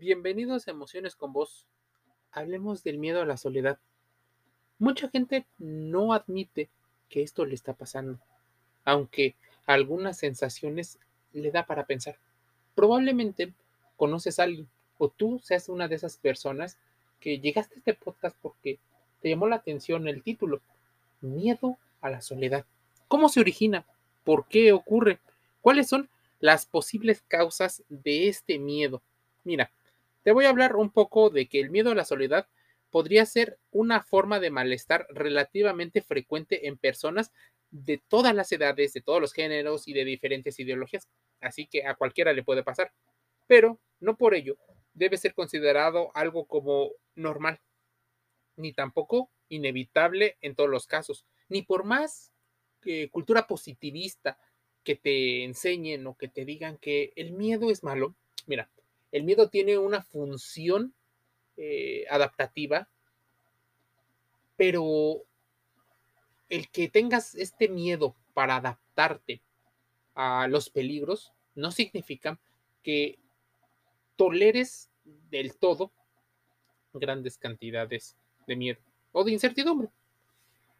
Bienvenidos a Emociones con Vos. Hablemos del miedo a la soledad. Mucha gente no admite que esto le está pasando, aunque algunas sensaciones le da para pensar. Probablemente conoces a alguien o tú seas una de esas personas que llegaste a este podcast porque te llamó la atención el título, Miedo a la soledad. ¿Cómo se origina? ¿Por qué ocurre? ¿Cuáles son las posibles causas de este miedo? Mira, voy a hablar un poco de que el miedo a la soledad podría ser una forma de malestar relativamente frecuente en personas de todas las edades, de todos los géneros y de diferentes ideologías. Así que a cualquiera le puede pasar. Pero no por ello debe ser considerado algo como normal, ni tampoco inevitable en todos los casos, ni por más cultura positivista que te enseñen o que te digan que el miedo es malo. Mira, el miedo tiene una función eh, adaptativa, pero el que tengas este miedo para adaptarte a los peligros no significa que toleres del todo grandes cantidades de miedo o de incertidumbre.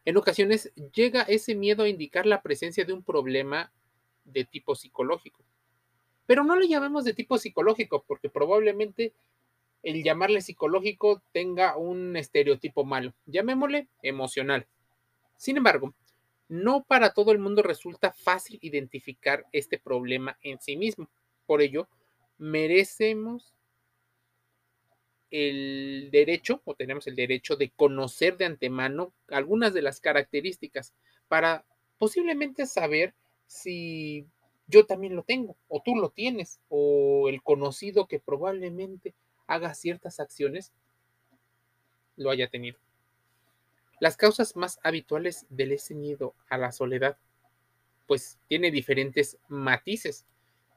En ocasiones llega ese miedo a indicar la presencia de un problema de tipo psicológico. Pero no le llamemos de tipo psicológico porque probablemente el llamarle psicológico tenga un estereotipo malo. Llamémosle emocional. Sin embargo, no para todo el mundo resulta fácil identificar este problema en sí mismo. Por ello, merecemos el derecho o tenemos el derecho de conocer de antemano algunas de las características para posiblemente saber si yo también lo tengo, o tú lo tienes, o el conocido que probablemente haga ciertas acciones lo haya tenido. Las causas más habituales del ese miedo a la soledad, pues tiene diferentes matices.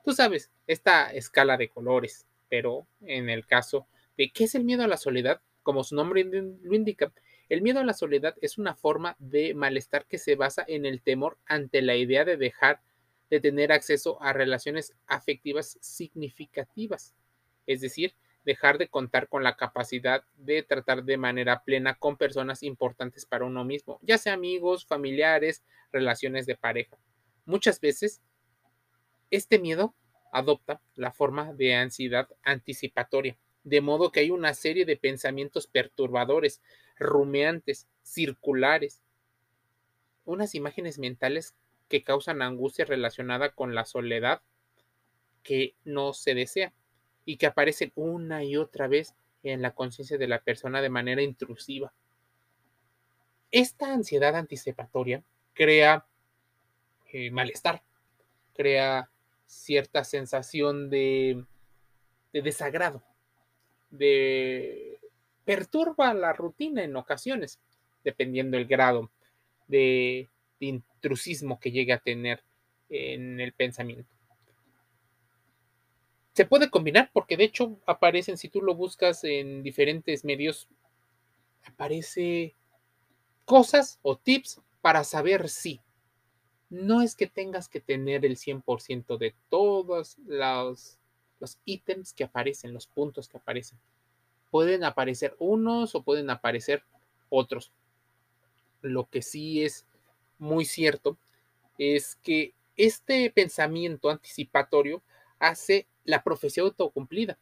Tú sabes, esta escala de colores, pero en el caso de qué es el miedo a la soledad, como su nombre lo indica, el miedo a la soledad es una forma de malestar que se basa en el temor ante la idea de dejar de tener acceso a relaciones afectivas significativas, es decir, dejar de contar con la capacidad de tratar de manera plena con personas importantes para uno mismo, ya sea amigos, familiares, relaciones de pareja. Muchas veces, este miedo adopta la forma de ansiedad anticipatoria, de modo que hay una serie de pensamientos perturbadores, rumeantes, circulares, unas imágenes mentales que causan angustia relacionada con la soledad que no se desea y que aparecen una y otra vez en la conciencia de la persona de manera intrusiva. Esta ansiedad anticipatoria crea eh, malestar, crea cierta sensación de, de desagrado, de perturba la rutina en ocasiones, dependiendo el grado de intrusismo que llegue a tener en el pensamiento. Se puede combinar porque de hecho aparecen, si tú lo buscas en diferentes medios, aparece cosas o tips para saber si. No es que tengas que tener el 100% de todos los, los ítems que aparecen, los puntos que aparecen. Pueden aparecer unos o pueden aparecer otros. Lo que sí es muy cierto es que este pensamiento anticipatorio hace la profecía autocumplida.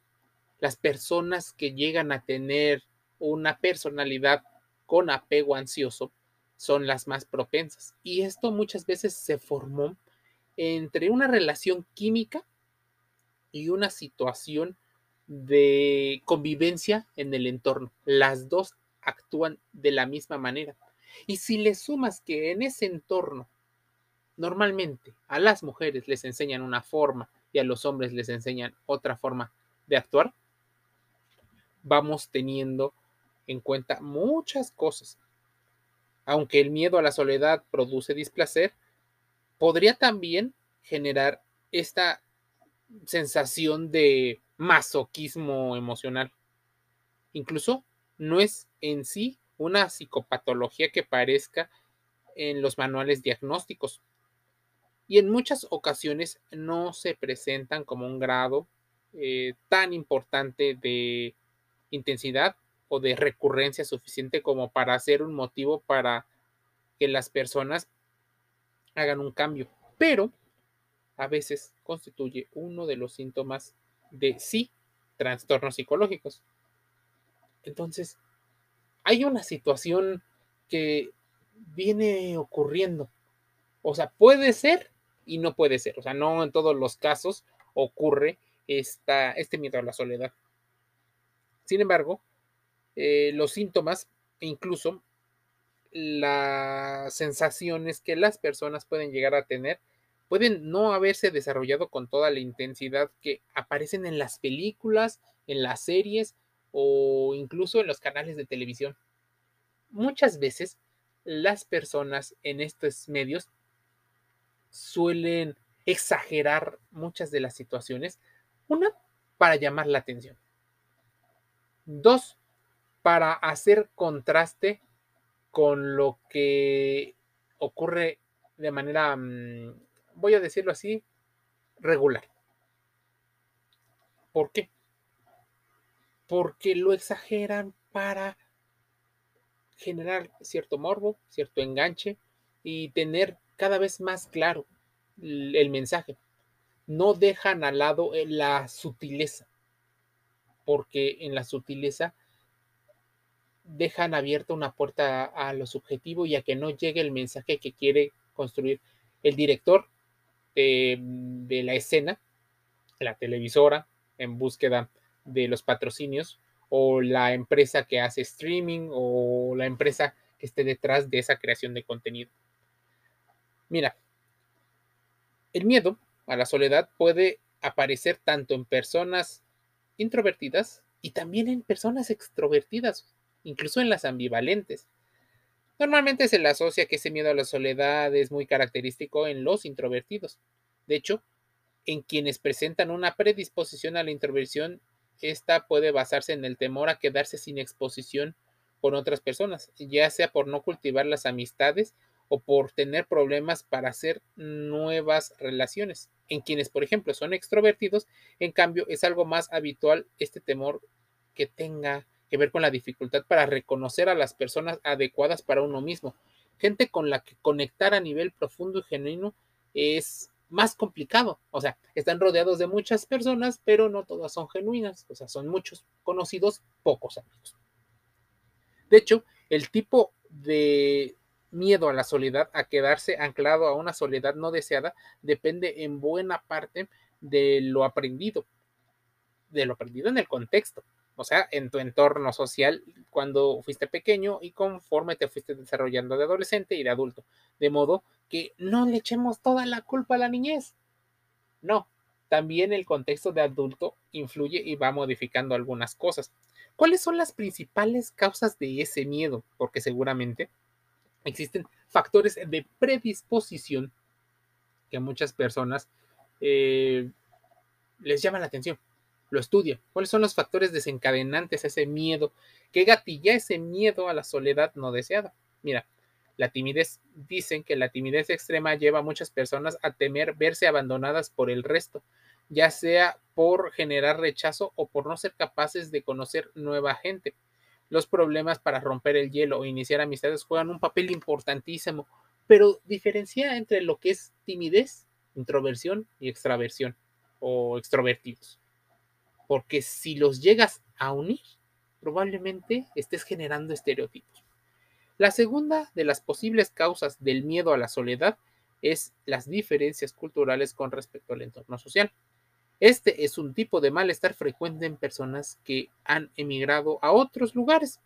Las personas que llegan a tener una personalidad con apego ansioso son las más propensas. Y esto muchas veces se formó entre una relación química y una situación de convivencia en el entorno. Las dos actúan de la misma manera. Y si le sumas que en ese entorno normalmente a las mujeres les enseñan una forma y a los hombres les enseñan otra forma de actuar, vamos teniendo en cuenta muchas cosas. Aunque el miedo a la soledad produce displacer, podría también generar esta sensación de masoquismo emocional. Incluso no es en sí una psicopatología que parezca en los manuales diagnósticos y en muchas ocasiones no se presentan como un grado eh, tan importante de intensidad o de recurrencia suficiente como para ser un motivo para que las personas hagan un cambio, pero a veces constituye uno de los síntomas de sí trastornos psicológicos. Entonces, hay una situación que viene ocurriendo. O sea, puede ser y no puede ser. O sea, no en todos los casos ocurre esta, este miedo a la soledad. Sin embargo, eh, los síntomas incluso las sensaciones que las personas pueden llegar a tener pueden no haberse desarrollado con toda la intensidad que aparecen en las películas, en las series o incluso en los canales de televisión. Muchas veces las personas en estos medios suelen exagerar muchas de las situaciones. Una, para llamar la atención. Dos, para hacer contraste con lo que ocurre de manera mm, voy a decirlo así, regular. ¿Por qué? Porque lo exageran para generar cierto morbo, cierto enganche y tener cada vez más claro el mensaje. No dejan al lado eh, la sutileza, porque en la sutileza dejan abierta una puerta a lo subjetivo y a que no llegue el mensaje que quiere construir el director de, la escena, la televisora en búsqueda de los patrocinios o la empresa que hace streaming o la empresa que esté detrás de esa creación de contenido. Mira, el miedo a la soledad puede aparecer tanto en personas introvertidas y también en personas extrovertidas, incluso en las ambivalentes. Normalmente se le asocia que ese miedo a la soledad es muy característico en los introvertidos. De hecho, en quienes presentan una predisposición a la introversión, esta puede basarse en el temor a quedarse sin exposición con otras personas, ya sea por no cultivar las amistades o por tener problemas para hacer nuevas relaciones. En quienes, por ejemplo, son extrovertidos, en cambio, es algo más habitual este temor que tenga que ver con la dificultad para reconocer a las personas adecuadas para uno mismo. Gente con la que conectar a nivel profundo y genuino es más complicado. O sea, están rodeados de muchas personas, pero no todas son genuinas. O sea, son muchos conocidos, pocos amigos. De hecho, el tipo de miedo a la soledad, a quedarse anclado a una soledad no deseada, depende en buena parte de lo aprendido, de lo aprendido en el contexto o sea, en tu entorno social cuando fuiste pequeño y conforme te fuiste desarrollando de adolescente y de adulto. De modo que no le echemos toda la culpa a la niñez. No, también el contexto de adulto influye y va modificando algunas cosas. ¿Cuáles son las principales causas de ese miedo? Porque seguramente existen factores de predisposición que a muchas personas eh, les llaman la atención lo estudia. ¿Cuáles son los factores desencadenantes a ese miedo? ¿Qué gatilla ese miedo a la soledad no deseada? Mira, la timidez. Dicen que la timidez extrema lleva a muchas personas a temer verse abandonadas por el resto, ya sea por generar rechazo o por no ser capaces de conocer nueva gente. Los problemas para romper el hielo o iniciar amistades juegan un papel importantísimo, pero diferencia entre lo que es timidez, introversión y extraversión o extrovertidos porque si los llegas a unir, probablemente estés generando estereotipos. La segunda de las posibles causas del miedo a la soledad es las diferencias culturales con respecto al entorno social. Este es un tipo de malestar frecuente en personas que han emigrado a otros lugares,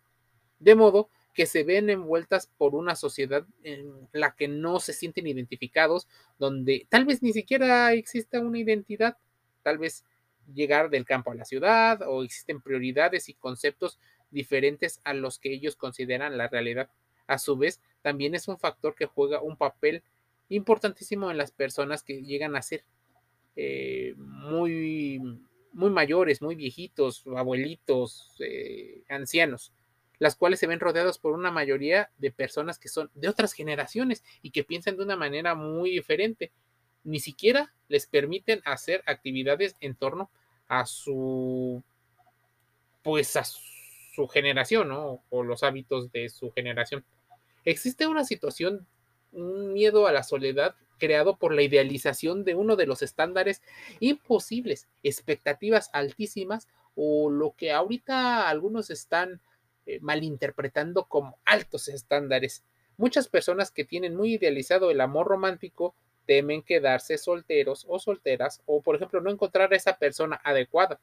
de modo que se ven envueltas por una sociedad en la que no se sienten identificados, donde tal vez ni siquiera exista una identidad, tal vez llegar del campo a la ciudad o existen prioridades y conceptos diferentes a los que ellos consideran la realidad. A su vez, también es un factor que juega un papel importantísimo en las personas que llegan a ser eh, muy, muy mayores, muy viejitos, abuelitos, eh, ancianos, las cuales se ven rodeados por una mayoría de personas que son de otras generaciones y que piensan de una manera muy diferente ni siquiera les permiten hacer actividades en torno a su, pues a su generación. O los hábitos de su generación. Existe una situación, un miedo a la soledad creado por la idealización de uno de los estándares imposibles, expectativas altísimas o lo que ahorita algunos están eh, malinterpretando como altos estándares. Muchas personas que tienen muy idealizado el amor romántico temen quedarse solteros o solteras o, por ejemplo, no encontrar a esa persona adecuada,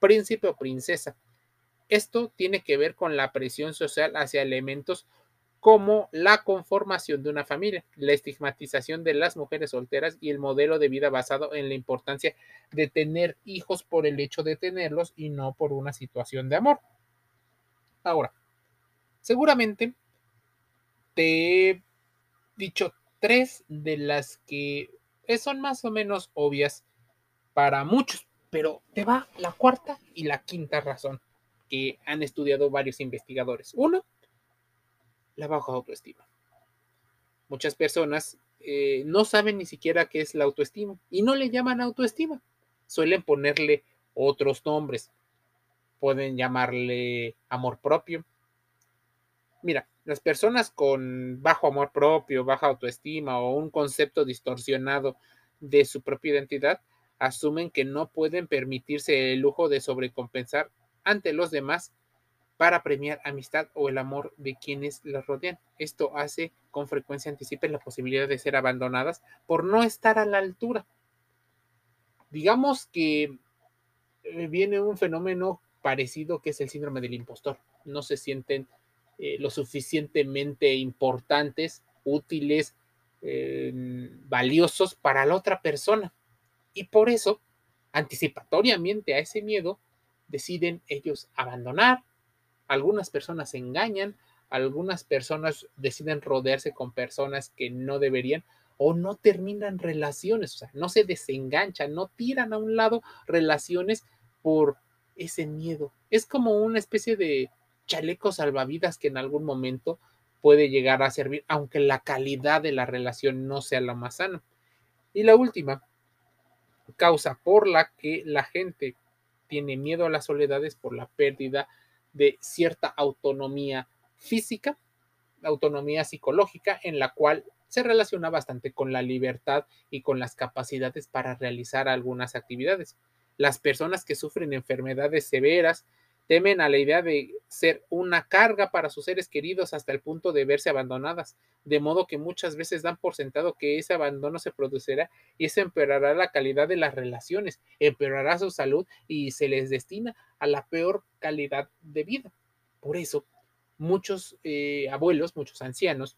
príncipe o princesa. Esto tiene que ver con la presión social hacia elementos como la conformación de una familia, la estigmatización de las mujeres solteras y el modelo de vida basado en la importancia de tener hijos por el hecho de tenerlos y no por una situación de amor. Ahora, seguramente te he dicho tres de las que son más o menos obvias para muchos, pero te va la cuarta y la quinta razón que han estudiado varios investigadores. Uno, la baja autoestima. Muchas personas eh, no saben ni siquiera qué es la autoestima y no le llaman autoestima. Suelen ponerle otros nombres. Pueden llamarle amor propio. Mira, las personas con bajo amor propio, baja autoestima o un concepto distorsionado de su propia identidad asumen que no pueden permitirse el lujo de sobrecompensar ante los demás para premiar amistad o el amor de quienes las rodean. Esto hace con frecuencia anticipen la posibilidad de ser abandonadas por no estar a la altura. Digamos que eh, viene un fenómeno parecido que es el síndrome del impostor. No se sienten eh, lo suficientemente importantes, útiles, eh, valiosos para la otra persona. Y por eso, anticipatoriamente a ese miedo, deciden ellos abandonar. Algunas personas se engañan, algunas personas deciden rodearse con personas que no deberían o no terminan relaciones, o sea, no se desenganchan, no tiran a un lado relaciones por ese miedo. Es como una especie de chaleco salvavidas que en algún momento puede llegar a servir, aunque la calidad de la relación no sea la más sana. Y la última causa por la que la gente tiene miedo a las soledades por la pérdida de cierta autonomía física, autonomía psicológica, en la cual se relaciona bastante con la libertad y con las capacidades para realizar algunas actividades. Las personas que sufren enfermedades severas temen a la idea de ser una carga para sus seres queridos hasta el punto de verse abandonadas, de modo que muchas veces dan por sentado que ese abandono se producirá y eso empeorará la calidad de las relaciones, empeorará su salud y se les destina a la peor calidad de vida. Por eso, muchos eh, abuelos, muchos ancianos,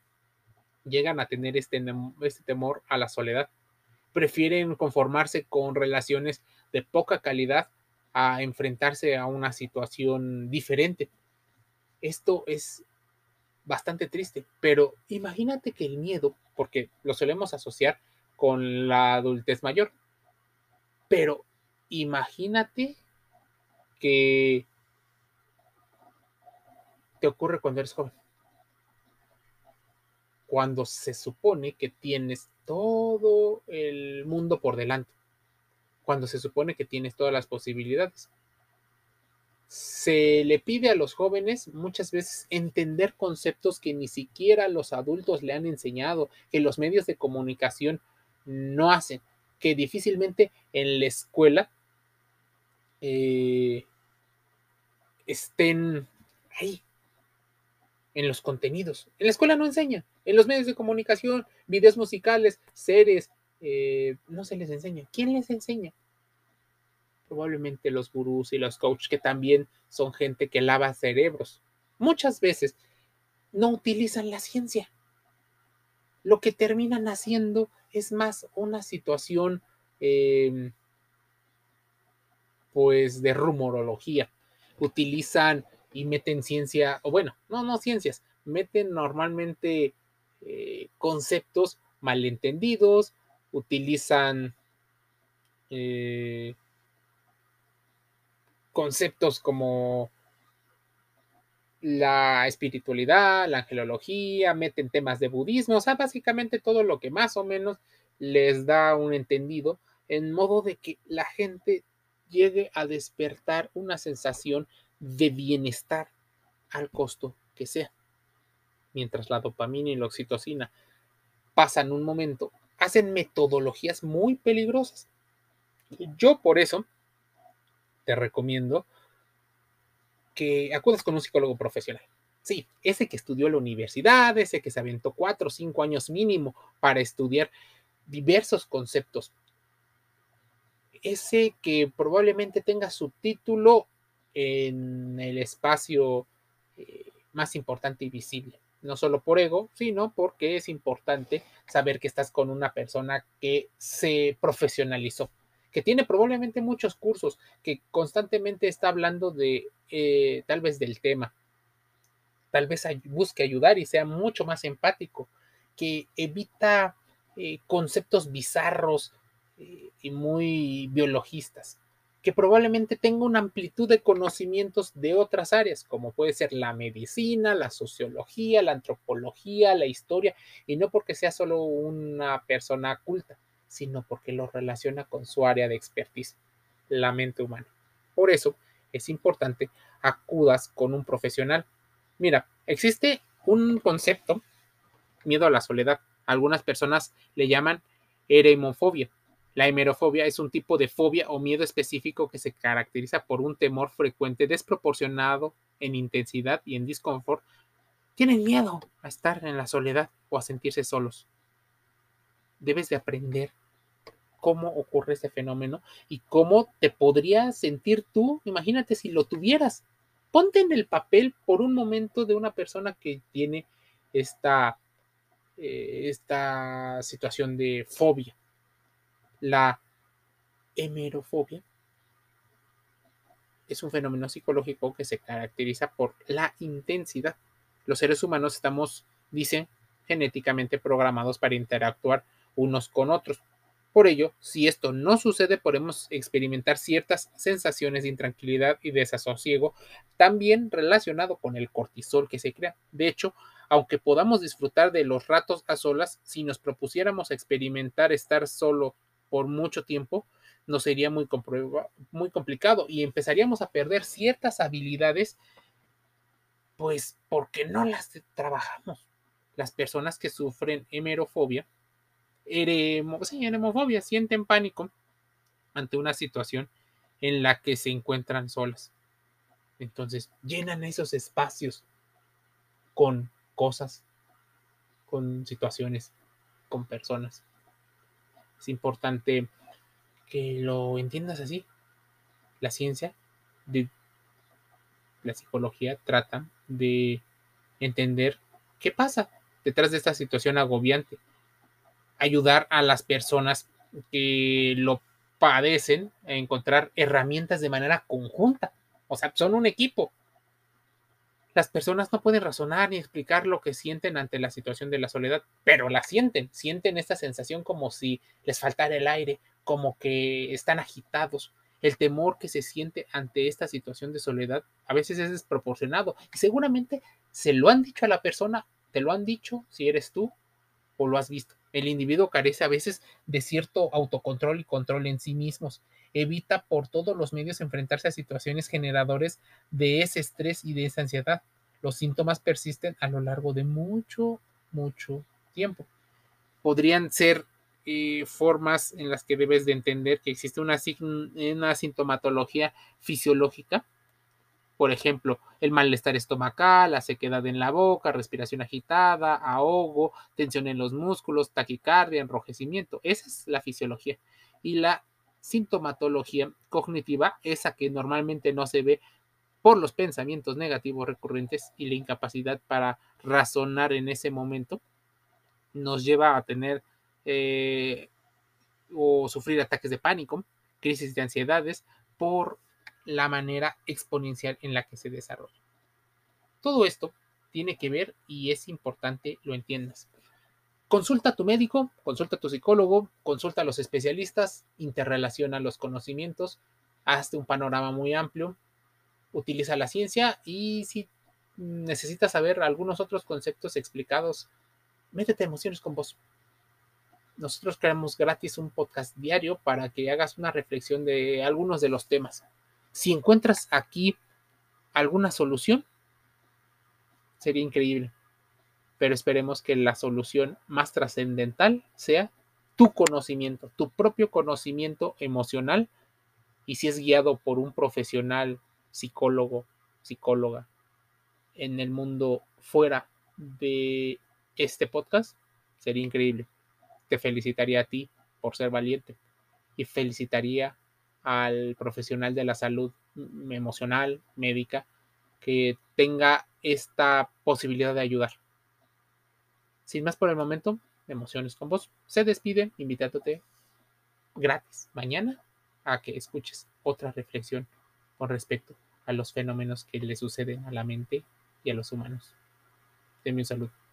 llegan a tener este, este temor a la soledad. Prefieren conformarse con relaciones de poca calidad a enfrentarse a una situación diferente. Esto es bastante triste, pero imagínate que el miedo, porque lo solemos asociar con la adultez mayor, pero imagínate que te ocurre cuando eres joven, cuando se supone que tienes todo el mundo por delante cuando se supone que tienes todas las posibilidades. Se le pide a los jóvenes muchas veces entender conceptos que ni siquiera los adultos le han enseñado, que los medios de comunicación no hacen, que difícilmente en la escuela eh, estén ahí, en los contenidos. En la escuela no enseña, en los medios de comunicación, videos musicales, series, eh, no se les enseña. ¿Quién les enseña? Probablemente los gurús y los coaches, que también son gente que lava cerebros. Muchas veces no utilizan la ciencia. Lo que terminan haciendo es más una situación, em, pues, de rumorología. Utilizan y meten ciencia, o bueno, no, no ciencias, meten normalmente eh, conceptos malentendidos, utilizan eh, conceptos como la espiritualidad, la angelología, meten temas de budismo, o sea, básicamente todo lo que más o menos les da un entendido, en modo de que la gente llegue a despertar una sensación de bienestar al costo que sea. Mientras la dopamina y la oxitocina pasan un momento, hacen metodologías muy peligrosas. Yo por eso te recomiendo que acudas con un psicólogo profesional. Sí, ese que estudió en la universidad, ese que se aventó cuatro o cinco años mínimo para estudiar diversos conceptos. Ese que probablemente tenga su título en el espacio eh, más importante y visible. No solo por ego, sino porque es importante saber que estás con una persona que se profesionalizó, que tiene probablemente muchos cursos, que constantemente está hablando de eh, tal vez del tema, tal vez busque ayudar y sea mucho más empático, que evita eh, conceptos bizarros eh, y muy biologistas, que probablemente tenga una amplitud de conocimientos de otras áreas, como puede ser la medicina, la sociología, la antropología, la historia, y no porque sea solo una persona culta, sino porque lo relaciona con su área de expertise, la mente humana. Por eso es importante acudas con un profesional Mira, existe un concepto, miedo a la soledad. Algunas personas le llaman eremofobia. La hemerofobia es un tipo de fobia o miedo específico que se caracteriza por un temor frecuente desproporcionado en intensidad y en disconfort. Tienen miedo a estar en la soledad o a sentirse solos. Debes de aprender cómo ocurre ese fenómeno y cómo te podrías sentir tú. Imagínate si lo tuvieras ponte en el papel por un momento de una persona que tiene esta, eh, esta situación de fobia. La hemerofobia es un fenómeno psicológico que se caracteriza por la intensidad. Los seres humanos estamos, dicen, genéticamente programados para interactuar unos con otros. Por ello, si esto no sucede, podemos experimentar ciertas sensaciones de intranquilidad y desasosiego, también relacionado con el cortisol que se crea. De hecho, aunque podamos disfrutar de los ratos a solas, si nos propusiéramos experimentar estar solo por mucho tiempo, nos sería muy, muy complicado y empezaríamos a perder ciertas habilidades, pues porque no las trabajamos. Las personas que sufren hemerofobia eremofobia, sienten pánico ante una situación en la que se encuentran solas. Entonces, llenan esos espacios con cosas, con situaciones, con personas. Es importante que lo entiendas así. La ciencia la psicología trata de entender qué pasa detrás de esta situación agobiante ayudar a las personas que lo padecen a encontrar herramientas de manera conjunta. O sea, son un equipo. Las personas no pueden razonar ni explicar lo que sienten ante la situación de la soledad, pero la sienten, sienten esta sensación como si les faltara el aire, como que están agitados. El temor que se siente ante esta situación de soledad a veces es desproporcionado y seguramente se lo han dicho a la persona, te lo han dicho si eres tú o lo has visto. El individuo carece a veces de cierto autocontrol y control en sí mismos. Evita por todos los medios enfrentarse a situaciones generadores de ese estrés y de esa ansiedad. Los síntomas persisten a lo largo de mucho, mucho tiempo. Podrían ser eh, formas en las que debes de entender que existe una, una sintomatología fisiológica por ejemplo, el malestar estomacal, la sequedad en la boca, respiración agitada, ahogo, tensión en los músculos, taquicardia, enrojecimiento. Esa es la fisiología. Y la sintomatología cognitiva, esa que normalmente no se ve por los pensamientos negativos recurrentes y la incapacidad para razonar en ese momento, nos lleva a tener eh, o sufrir ataques de pánico, crisis de ansiedades por la manera exponencial en la que se desarrolla. Todo esto tiene que ver y es importante lo entiendas. Consulta a tu médico, consulta a tu psicólogo, consulta a los especialistas, interrelaciona los conocimientos, hazte un panorama muy amplio, utiliza la ciencia y si necesitas saber algunos otros conceptos explicados, métete emociones con vos. nosotros creamos gratis un podcast diario para que hagas una reflexión de algunos de los temas. Si encuentras aquí alguna solución, sería increíble. Pero esperemos que la solución más trascendental sea tu conocimiento, tu propio conocimiento emocional. Y si es guiado por un profesional, psicólogo, psicóloga, en el mundo fuera de este podcast, sería increíble. Te felicitaría a ti por ser valiente y felicitaría al profesional de la salud emocional, médica, que tenga esta posibilidad de ayudar. Sin más por el momento, emociones con vos. Se despide invitándote gratis mañana a que escuches otra reflexión con respecto a los fenómenos que le suceden a la mente y a los humanos. Denme un saludo.